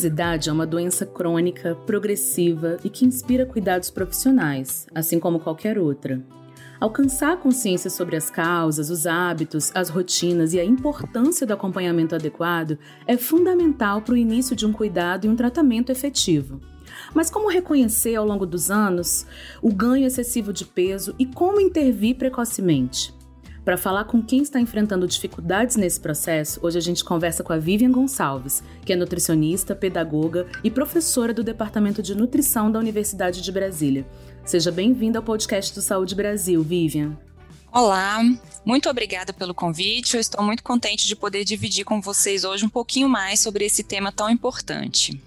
Obesidade é uma doença crônica, progressiva e que inspira cuidados profissionais, assim como qualquer outra. Alcançar a consciência sobre as causas, os hábitos, as rotinas e a importância do acompanhamento adequado é fundamental para o início de um cuidado e um tratamento efetivo. Mas como reconhecer ao longo dos anos o ganho excessivo de peso e como intervir precocemente? Para falar com quem está enfrentando dificuldades nesse processo, hoje a gente conversa com a Vivian Gonçalves, que é nutricionista, pedagoga e professora do Departamento de Nutrição da Universidade de Brasília. Seja bem-vinda ao podcast do Saúde Brasil, Vivian. Olá, muito obrigada pelo convite. Eu estou muito contente de poder dividir com vocês hoje um pouquinho mais sobre esse tema tão importante.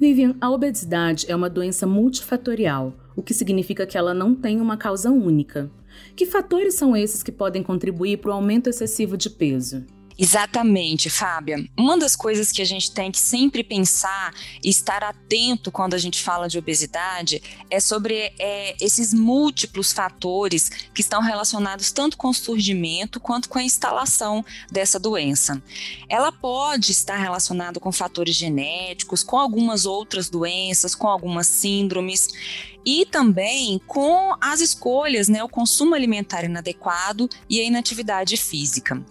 Vivian, a obesidade é uma doença multifatorial, o que significa que ela não tem uma causa única. Que fatores são esses que podem contribuir para o aumento excessivo de peso? Exatamente, Fábia. Uma das coisas que a gente tem que sempre pensar e estar atento quando a gente fala de obesidade é sobre é, esses múltiplos fatores que estão relacionados tanto com o surgimento quanto com a instalação dessa doença. Ela pode estar relacionada com fatores genéticos, com algumas outras doenças, com algumas síndromes e também com as escolhas, né, o consumo alimentar inadequado e a inatividade física.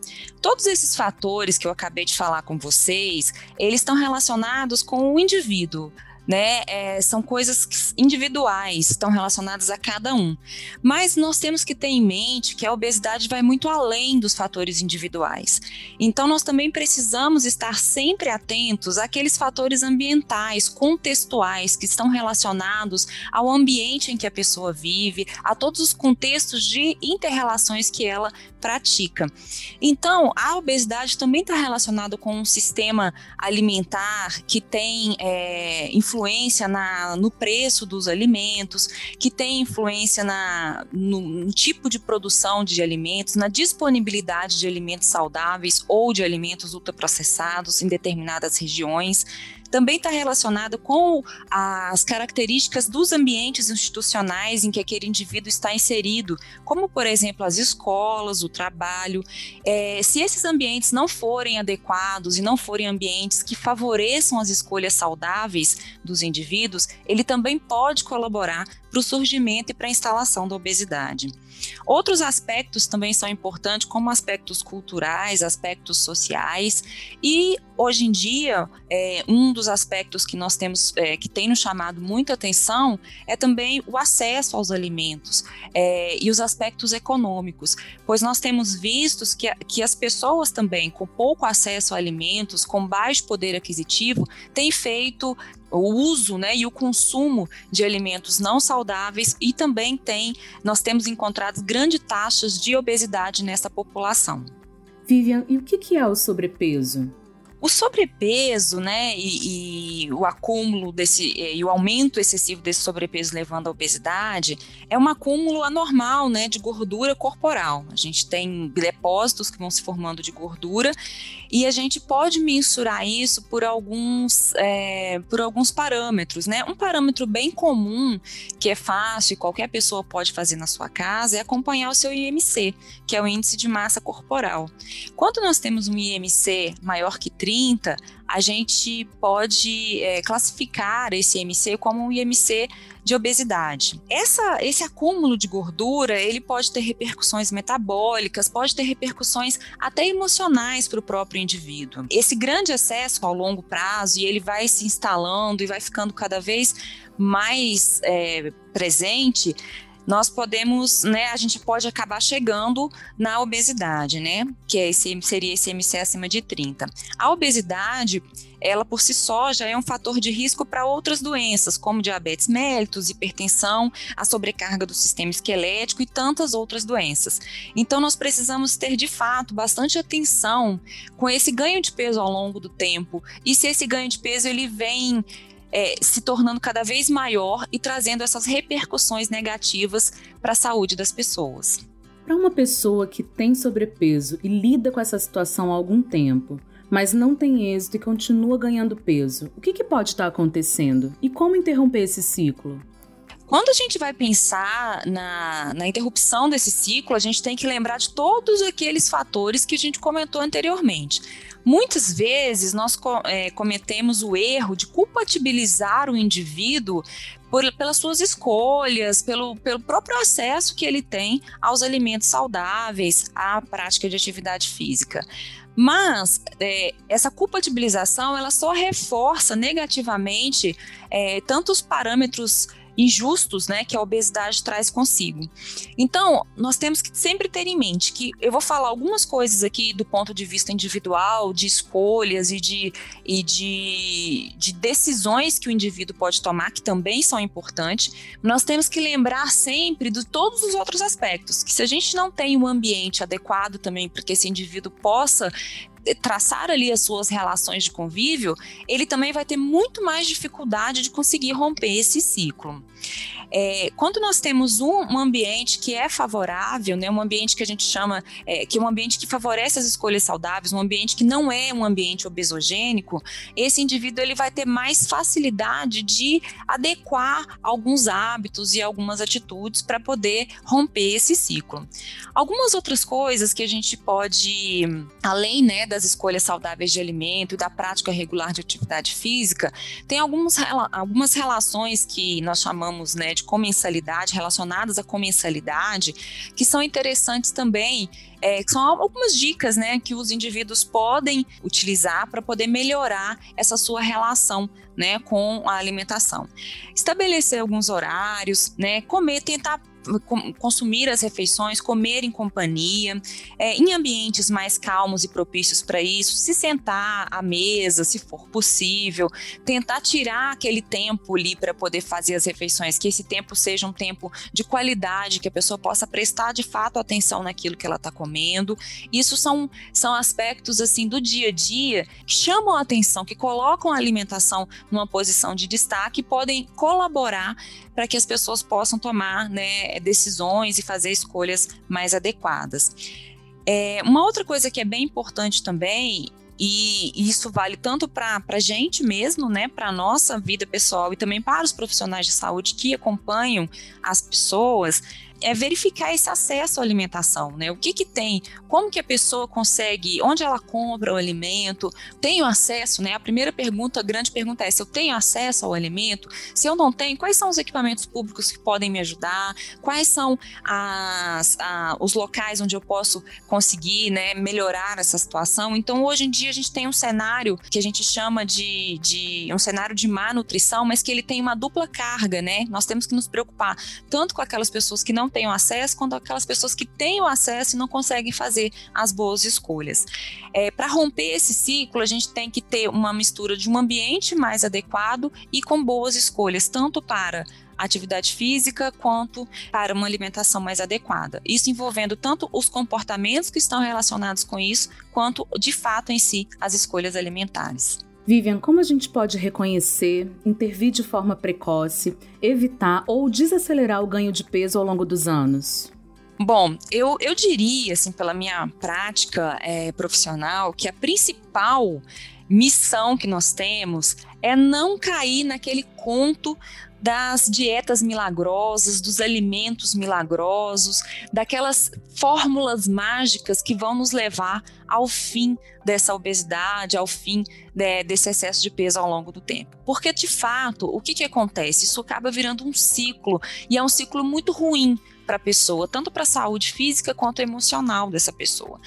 Todos esses fatores que eu acabei de falar com vocês, eles estão relacionados com o indivíduo né? É, são coisas individuais, estão relacionadas a cada um. Mas nós temos que ter em mente que a obesidade vai muito além dos fatores individuais. Então, nós também precisamos estar sempre atentos àqueles fatores ambientais, contextuais, que estão relacionados ao ambiente em que a pessoa vive, a todos os contextos de interrelações que ela pratica. Então, a obesidade também está relacionada com um sistema alimentar que tem é, influência na, no preço dos alimentos, que tem influência na, no, no tipo de produção de alimentos, na disponibilidade de alimentos saudáveis ou de alimentos ultraprocessados em determinadas regiões também está relacionado com as características dos ambientes institucionais em que aquele indivíduo está inserido, como, por exemplo, as escolas, o trabalho. É, se esses ambientes não forem adequados e não forem ambientes que favoreçam as escolhas saudáveis dos indivíduos, ele também pode colaborar para o surgimento e para a instalação da obesidade. Outros aspectos também são importantes, como aspectos culturais, aspectos sociais, e hoje em dia, é, um dos aspectos que nós temos, é, que tem nos chamado muita atenção, é também o acesso aos alimentos é, e os aspectos econômicos, pois nós temos visto que, que as pessoas também com pouco acesso a alimentos, com baixo poder aquisitivo, têm feito o uso né, e o consumo de alimentos não saudáveis e também tem, nós temos encontrado grandes taxas de obesidade nessa população. Vivian, e o que é o sobrepeso? O sobrepeso, né, e, e, o acúmulo desse e o aumento excessivo desse sobrepeso levando à obesidade é um acúmulo anormal, né, de gordura corporal. A gente tem depósitos que vão se formando de gordura e a gente pode mensurar isso por alguns é, por alguns parâmetros, né? Um parâmetro bem comum que é fácil e qualquer pessoa pode fazer na sua casa é acompanhar o seu IMC, que é o índice de massa corporal. Quando nós temos um IMC maior que 30 30, a gente pode é, classificar esse IMC como um IMC de obesidade. Essa, esse acúmulo de gordura, ele pode ter repercussões metabólicas, pode ter repercussões até emocionais para o próprio indivíduo. Esse grande excesso ao longo prazo, e ele vai se instalando e vai ficando cada vez mais é, presente, nós podemos, né, a gente pode acabar chegando na obesidade, né, que é esse, seria esse MC acima de 30. A obesidade, ela por si só já é um fator de risco para outras doenças, como diabetes mellitus, hipertensão, a sobrecarga do sistema esquelético e tantas outras doenças. Então nós precisamos ter de fato bastante atenção com esse ganho de peso ao longo do tempo e se esse ganho de peso ele vem é, se tornando cada vez maior e trazendo essas repercussões negativas para a saúde das pessoas. Para uma pessoa que tem sobrepeso e lida com essa situação há algum tempo, mas não tem êxito e continua ganhando peso, o que, que pode estar acontecendo? E como interromper esse ciclo? Quando a gente vai pensar na, na, interrupção desse ciclo, a gente tem que lembrar de todos aqueles fatores que a gente comentou anteriormente. Muitas vezes nós é, cometemos o erro de compatibilizar o indivíduo por, pelas suas escolhas, pelo, pelo próprio acesso que ele tem aos alimentos saudáveis, à prática de atividade física. Mas é, essa compatibilização ela só reforça negativamente é, tanto os parâmetros injustos, né, que a obesidade traz consigo. Então, nós temos que sempre ter em mente que eu vou falar algumas coisas aqui do ponto de vista individual, de escolhas e de, e de, de decisões que o indivíduo pode tomar, que também são importantes. Nós temos que lembrar sempre de todos os outros aspectos, que se a gente não tem um ambiente adequado também para que esse indivíduo possa traçar ali as suas relações de convívio, ele também vai ter muito mais dificuldade de conseguir romper esse ciclo. É, quando nós temos um, ambiente que é favorável, né, um ambiente que a gente chama, é, que é um ambiente que favorece as escolhas saudáveis, um ambiente que não é um ambiente obesogênico, esse indivíduo ele vai ter mais facilidade de adequar alguns hábitos e algumas atitudes para poder romper esse ciclo. Algumas outras coisas que a gente pode, além né, das escolhas saudáveis de alimento e da prática regular de atividade física, tem alguns, algumas relações que nós chamamos né, de de comensalidade, relacionadas à comensalidade, que são interessantes também, é, que são algumas dicas né, que os indivíduos podem utilizar para poder melhorar essa sua relação né, com a alimentação. Estabelecer alguns horários, né, comer, tentar consumir as refeições, comer em companhia, é, em ambientes mais calmos e propícios para isso, se sentar à mesa, se for possível, tentar tirar aquele tempo ali para poder fazer as refeições, que esse tempo seja um tempo de qualidade, que a pessoa possa prestar de fato atenção naquilo que ela está comendo. Isso são, são aspectos assim do dia a dia que chamam a atenção, que colocam a alimentação numa posição de destaque e podem colaborar para que as pessoas possam tomar né, decisões e fazer escolhas mais adequadas. É, uma outra coisa que é bem importante também e isso vale tanto para a gente mesmo, né, para a nossa vida pessoal e também para os profissionais de saúde que acompanham as pessoas, é verificar esse acesso à alimentação, né? O que que tem, como que a pessoa consegue, onde ela compra o alimento, tenho acesso, né? A primeira pergunta, a grande pergunta é se eu tenho acesso ao alimento, se eu não tenho, quais são os equipamentos públicos que podem me ajudar, quais são as, a, os locais onde eu posso conseguir, né, melhorar essa situação. Então, hoje em dia a gente tem um cenário que a gente chama de, de um cenário de má nutrição, mas que ele tem uma dupla carga, né? Nós temos que nos preocupar tanto com aquelas pessoas que não tenham acesso, quanto aquelas pessoas que têm o acesso e não conseguem fazer as boas escolhas. É, Para romper esse ciclo, a gente tem que ter uma mistura de um ambiente mais adequado e com boas escolhas, tanto para atividade física quanto para uma alimentação mais adequada. Isso envolvendo tanto os comportamentos que estão relacionados com isso, quanto de fato em si as escolhas alimentares. Vivian, como a gente pode reconhecer, intervir de forma precoce, evitar ou desacelerar o ganho de peso ao longo dos anos? Bom, eu, eu diria, assim, pela minha prática é, profissional, que a principal missão que nós temos é não cair naquele conto das dietas milagrosas, dos alimentos milagrosos, daquelas fórmulas mágicas que vão nos levar ao fim dessa obesidade, ao fim de, desse excesso de peso ao longo do tempo. Porque, de fato, o que, que acontece? Isso acaba virando um ciclo, e é um ciclo muito ruim para a pessoa, tanto para a saúde física quanto emocional dessa pessoa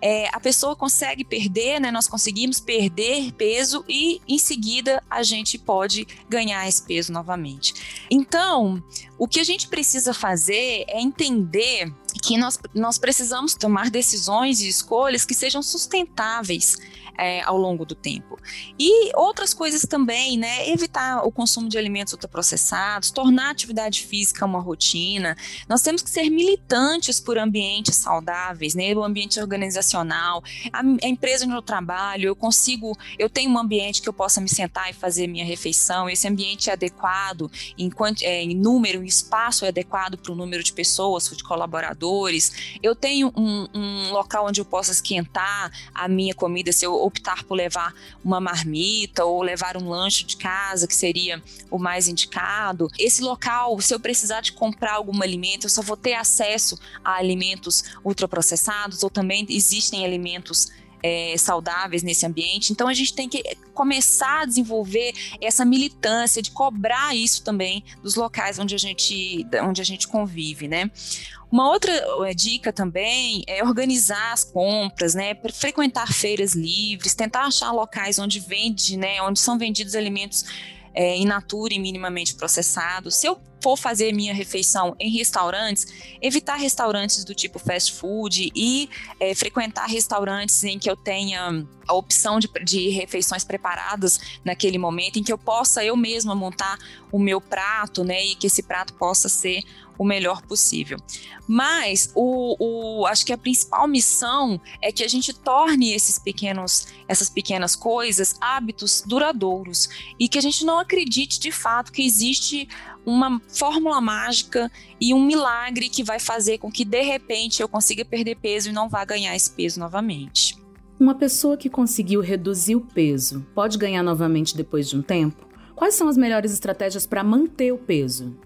é, a pessoa consegue perder, né? Nós conseguimos perder peso e em seguida a gente pode ganhar esse peso novamente. Então, o que a gente precisa fazer é entender que nós, nós precisamos tomar decisões e escolhas que sejam sustentáveis é, ao longo do tempo. E outras coisas também, né? Evitar o consumo de alimentos ultraprocessados, tornar a atividade física uma rotina. Nós temos que ser militantes por ambientes saudáveis, né? O ambiente organizacional, a, a empresa onde eu trabalho, eu consigo, eu tenho um ambiente que eu possa me sentar e fazer minha refeição, esse ambiente é adequado em, é, em número, em espaço é adequado para o número de pessoas, de colaboradores. Eu tenho um, um local onde eu possa esquentar a minha comida se eu optar por levar uma marmita ou levar um lanche de casa, que seria o mais indicado. Esse local, se eu precisar de comprar algum alimento, eu só vou ter acesso a alimentos ultraprocessados ou também existem alimentos é, saudáveis nesse ambiente. Então a gente tem que começar a desenvolver essa militância de cobrar isso também dos locais onde a gente, onde a gente convive, né? Uma outra eh, dica também é organizar as compras, né? Frequentar feiras livres, tentar achar locais onde vende, né? Onde são vendidos alimentos é, in natura e minimamente processados. Se eu for fazer minha refeição em restaurantes, evitar restaurantes do tipo fast food e é, frequentar restaurantes em que eu tenha a opção de, de, refeições preparadas naquele momento, em que eu possa eu mesma montar o meu prato, né, e que esse prato possa ser o melhor possível. Mas o, o, acho que a principal missão é que a gente torne esses pequenos, essas pequenas coisas hábitos duradouros e que a gente não acredite de fato que existe uma fórmula mágica e um milagre que vai fazer com que de repente eu consiga perder peso e não vá ganhar esse peso novamente. Uma pessoa que conseguiu reduzir o peso pode ganhar novamente depois de um tempo? Quais são as melhores estratégias para manter o peso?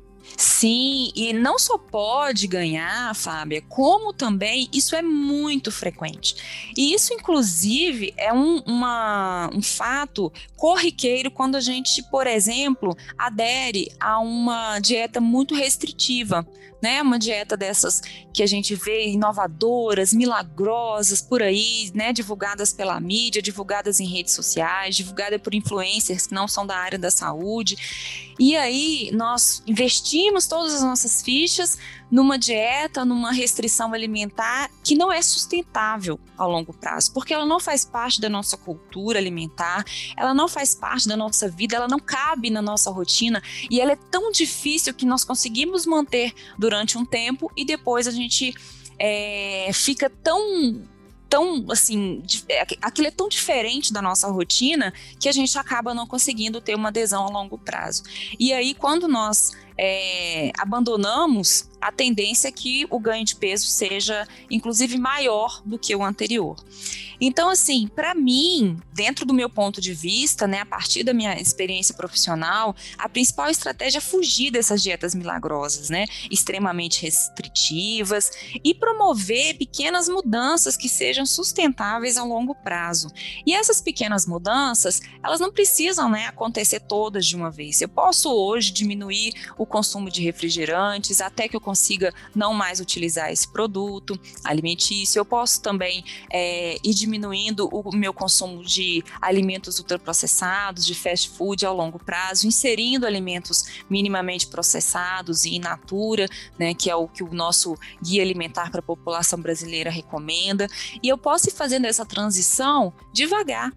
Sim, e não só pode ganhar, Fábia, como também isso é muito frequente. E isso, inclusive, é um, uma, um fato corriqueiro quando a gente, por exemplo, adere a uma dieta muito restritiva né? Uma dieta dessas que a gente vê inovadoras, milagrosas por aí, né? Divulgadas pela mídia, divulgadas em redes sociais, divulgadas por influencers que não são da área da saúde. E aí nós investimos todas as nossas fichas numa dieta, numa restrição alimentar que não é sustentável ao longo prazo, porque ela não faz parte da nossa cultura alimentar, ela não faz parte da nossa vida, ela não cabe na nossa rotina e ela é tão difícil que nós conseguimos manter durante um tempo e depois a gente é, fica tão tão assim, é, aquilo é tão diferente da nossa rotina que a gente acaba não conseguindo ter uma adesão a longo prazo. E aí, quando nós é, abandonamos a tendência é que o ganho de peso seja, inclusive, maior do que o anterior. Então, assim, para mim, dentro do meu ponto de vista, né, a partir da minha experiência profissional, a principal estratégia é fugir dessas dietas milagrosas, né, extremamente restritivas e promover pequenas mudanças que sejam sustentáveis a longo prazo. E essas pequenas mudanças, elas não precisam, né, acontecer todas de uma vez. Eu posso hoje diminuir o consumo de refrigerantes até que eu consiga não mais utilizar esse produto alimentício. Eu posso também é, ir diminuindo o meu consumo de alimentos ultraprocessados, de fast food ao longo prazo, inserindo alimentos minimamente processados e in natura, né, que é o que o nosso guia alimentar para a população brasileira recomenda. E eu posso ir fazendo essa transição devagar,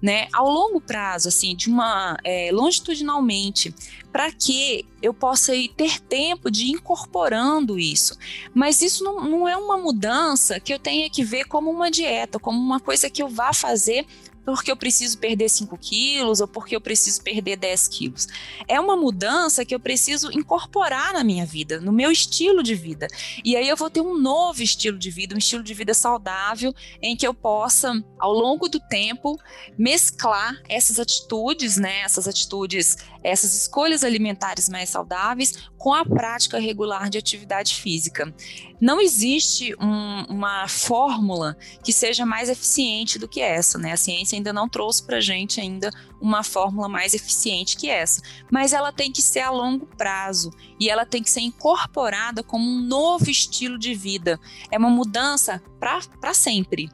né, ao longo prazo, assim, de uma é, longitudinalmente, para que eu possa ir, ter tempo de ir incorporando isso. Mas isso não, não é uma mudança que eu tenha que ver como uma dieta, como uma coisa que eu vá fazer porque eu preciso perder 5 quilos ou porque eu preciso perder 10 quilos. É uma mudança que eu preciso incorporar na minha vida, no meu estilo de vida. E aí eu vou ter um novo estilo de vida, um estilo de vida saudável, em que eu possa, ao longo do tempo, mesclar essas atitudes, né, essas atitudes, essas escolhas alimentares mais saudáveis com a prática regular de atividade física. Não existe um, uma fórmula que seja mais eficiente do que essa, né? A ciência ainda não trouxe para gente ainda uma fórmula mais eficiente que essa, mas ela tem que ser a longo prazo e ela tem que ser incorporada como um novo estilo de vida. É uma mudança para sempre.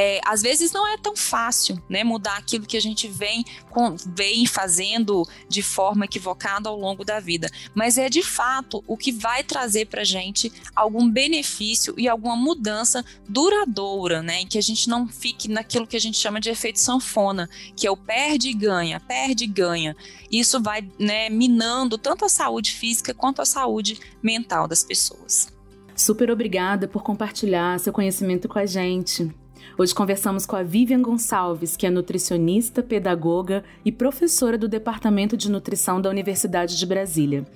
É, às vezes não é tão fácil, né, mudar aquilo que a gente vem, com, vem fazendo de forma equivocada ao longo da vida, mas é de fato o que vai trazer para gente algum benefício e alguma mudança duradoura, né, em que a gente não fique naquilo que a gente chama de efeito sanfona, que é o perde e ganha, perde e ganha. Isso vai, né, minando tanto a saúde física quanto a saúde mental das pessoas. Super obrigada por compartilhar seu conhecimento com a gente. Hoje conversamos com a Vivian Gonçalves, que é nutricionista, pedagoga e professora do Departamento de Nutrição da Universidade de Brasília.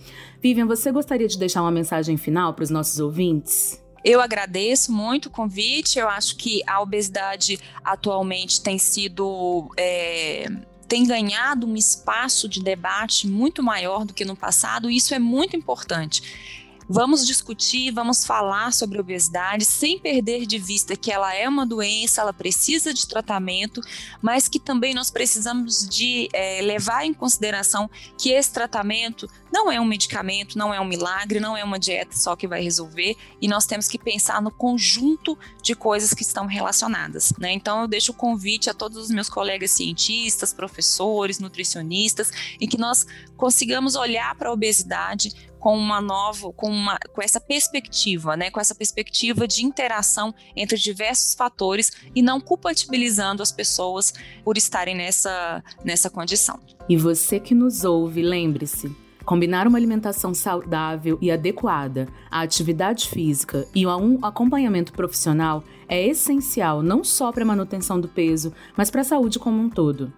Vivian, você gostaria de deixar uma mensagem final para os nossos ouvintes? Eu agradeço muito o convite. Eu acho que a obesidade atualmente tem sido. É tem ganhado um espaço de debate muito maior do que no passado, e isso é muito importante. Vamos discutir, vamos falar sobre obesidade sem perder de vista que ela é uma doença, ela precisa de tratamento, mas que também nós precisamos de é, levar em consideração que esse tratamento não é um medicamento, não é um milagre, não é uma dieta só que vai resolver, e nós temos que pensar no conjunto de coisas que estão relacionadas. Né? Então eu deixo o convite a todos os meus colegas cientistas, professores, nutricionistas, em que nós consigamos olhar para a obesidade com uma nova, com, uma, com essa perspectiva, né, com essa perspectiva de interação entre diversos fatores e não culpabilizando as pessoas por estarem nessa, nessa condição. E você que nos ouve, lembre-se, Combinar uma alimentação saudável e adequada, a atividade física e um acompanhamento profissional é essencial não só para a manutenção do peso, mas para a saúde como um todo.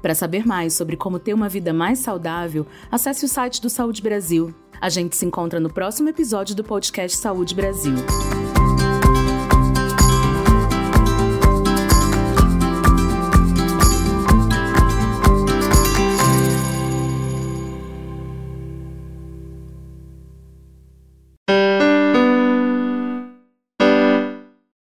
Para saber mais sobre como ter uma vida mais saudável, acesse o site do Saúde Brasil a gente se encontra no próximo episódio do podcast Saúde Brasil.